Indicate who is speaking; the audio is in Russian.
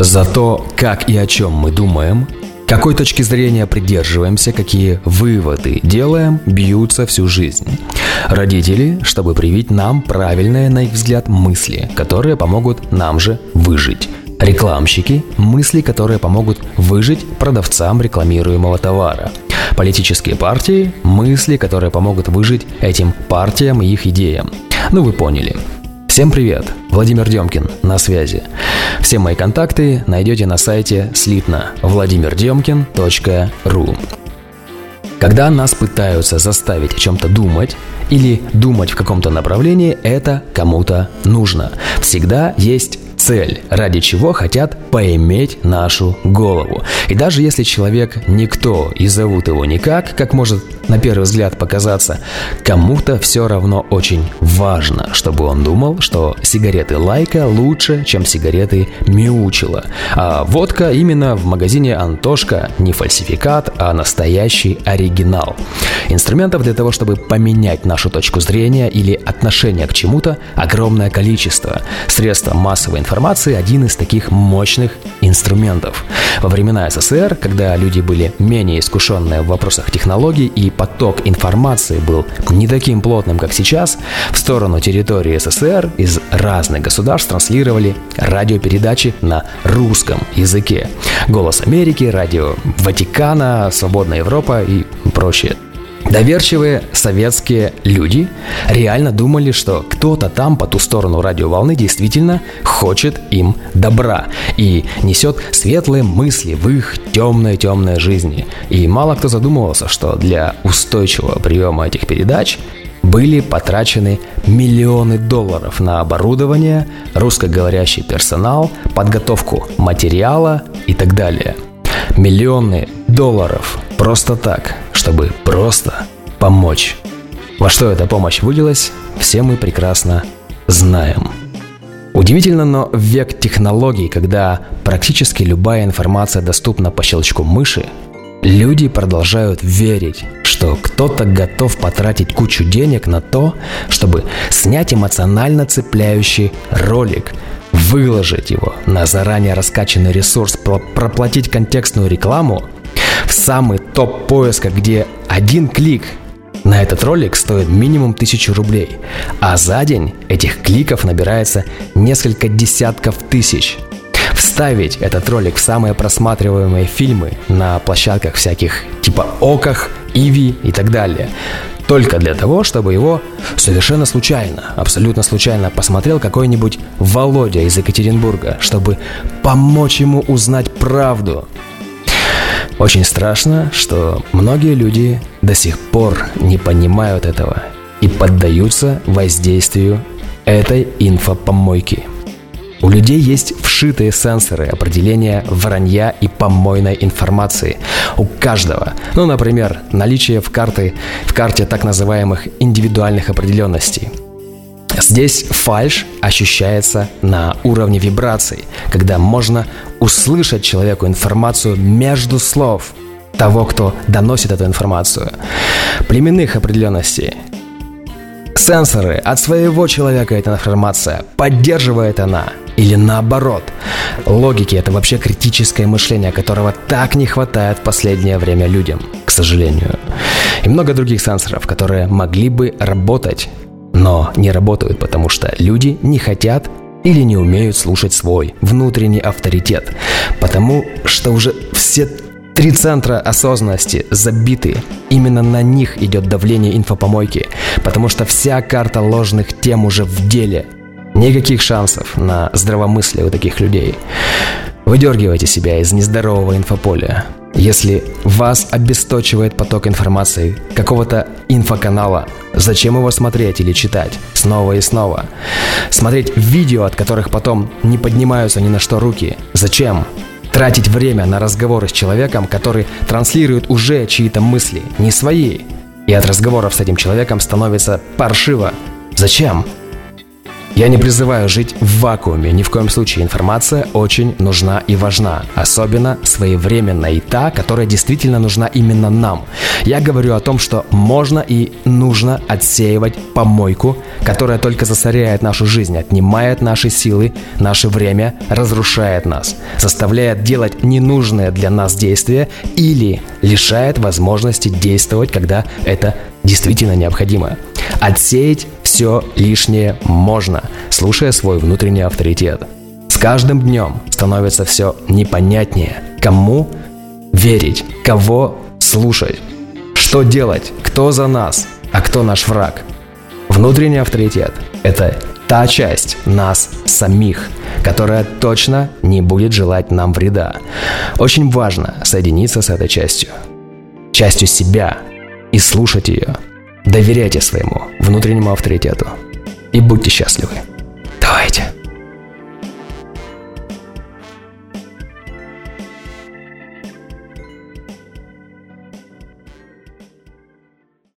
Speaker 1: за то, как и о чем мы думаем, какой точки зрения придерживаемся, какие выводы делаем, бьются всю жизнь. Родители, чтобы привить нам правильные, на их взгляд, мысли, которые помогут нам же выжить. Рекламщики – мысли, которые помогут выжить продавцам рекламируемого товара. Политические партии – мысли, которые помогут выжить этим партиям и их идеям. Ну вы поняли. Всем привет! Владимир Демкин на связи. Все мои контакты найдете на сайте слитно владимирдемкин.ру Когда нас пытаются заставить о чем-то думать или думать в каком-то направлении, это кому-то нужно. Всегда есть цель, ради чего хотят поиметь нашу голову. И даже если человек никто и зовут его никак, как может на первый взгляд показаться, кому-то все равно очень важно, чтобы он думал, что сигареты Лайка лучше, чем сигареты Мяучила. А водка именно в магазине Антошка не фальсификат, а настоящий оригинал. Инструментов для того, чтобы поменять нашу точку зрения или отношение к чему-то, огромное количество. Средства массовой информации один из таких мощных инструментов. Во времена СССР, когда люди были менее искушенные в вопросах технологий и поток информации был не таким плотным, как сейчас, в сторону территории СССР из разных государств транслировали радиопередачи на русском языке. «Голос Америки», «Радио Ватикана», «Свободная Европа» и прочее. Доверчивые советские люди реально думали, что кто-то там по ту сторону радиоволны действительно хочет им добра и несет светлые мысли в их темной-темной жизни. И мало кто задумывался, что для устойчивого приема этих передач были потрачены миллионы долларов на оборудование, русскоговорящий персонал, подготовку материала и так далее. Миллионы долларов просто так – чтобы просто помочь. Во что эта помощь вылилась, все мы прекрасно знаем. Удивительно, но век технологий, когда практически любая информация доступна по щелчку мыши, люди продолжают верить, что кто-то готов потратить кучу денег на то, чтобы снять эмоционально цепляющий ролик, выложить его на заранее раскачанный ресурс, проплатить контекстную рекламу – в самый топ поиска, где один клик на этот ролик стоит минимум 1000 рублей, а за день этих кликов набирается несколько десятков тысяч. Вставить этот ролик в самые просматриваемые фильмы на площадках всяких типа Оках, Иви и так далее. Только для того, чтобы его совершенно случайно, абсолютно случайно посмотрел какой-нибудь Володя из Екатеринбурга, чтобы помочь ему узнать правду – очень страшно, что многие люди до сих пор не понимают этого и поддаются воздействию этой инфопомойки. У людей есть вшитые сенсоры определения вранья и помойной информации. У каждого. Ну, например, наличие в, карты, в карте так называемых индивидуальных определенностей – Здесь фальш ощущается на уровне вибраций, когда можно услышать человеку информацию между слов того, кто доносит эту информацию. Племенных определенностей. Сенсоры от своего человека эта информация, поддерживает она или наоборот. Логики – это вообще критическое мышление, которого так не хватает в последнее время людям, к сожалению. И много других сенсоров, которые могли бы работать но не работают, потому что люди не хотят или не умеют слушать свой внутренний авторитет, потому что уже все Три центра осознанности забиты. Именно на них идет давление инфопомойки, потому что вся карта ложных тем уже в деле. Никаких шансов на здравомыслие у таких людей. Выдергивайте себя из нездорового инфополя. Если вас обесточивает поток информации какого-то инфоканала, зачем его смотреть или читать снова и снова? Смотреть видео, от которых потом не поднимаются ни на что руки. Зачем? Тратить время на разговоры с человеком, который транслирует уже чьи-то мысли, не свои. И от разговоров с этим человеком становится паршиво. Зачем? Я не призываю жить в вакууме, ни в коем случае информация очень нужна и важна, особенно своевременная и та, которая действительно нужна именно нам. Я говорю о том, что можно и нужно отсеивать помойку, которая только засоряет нашу жизнь, отнимает наши силы, наше время, разрушает нас, заставляет делать ненужные для нас действия или лишает возможности действовать, когда это действительно необходимо. Отсеять все лишнее можно, слушая свой внутренний авторитет. С каждым днем становится все непонятнее, кому верить, кого слушать, что делать, кто за нас, а кто наш враг. Внутренний авторитет – это та часть нас самих, которая точно не будет желать нам вреда. Очень важно соединиться с этой частью, частью себя и слушать ее – Доверяйте своему внутреннему авторитету и будьте счастливы. Давайте.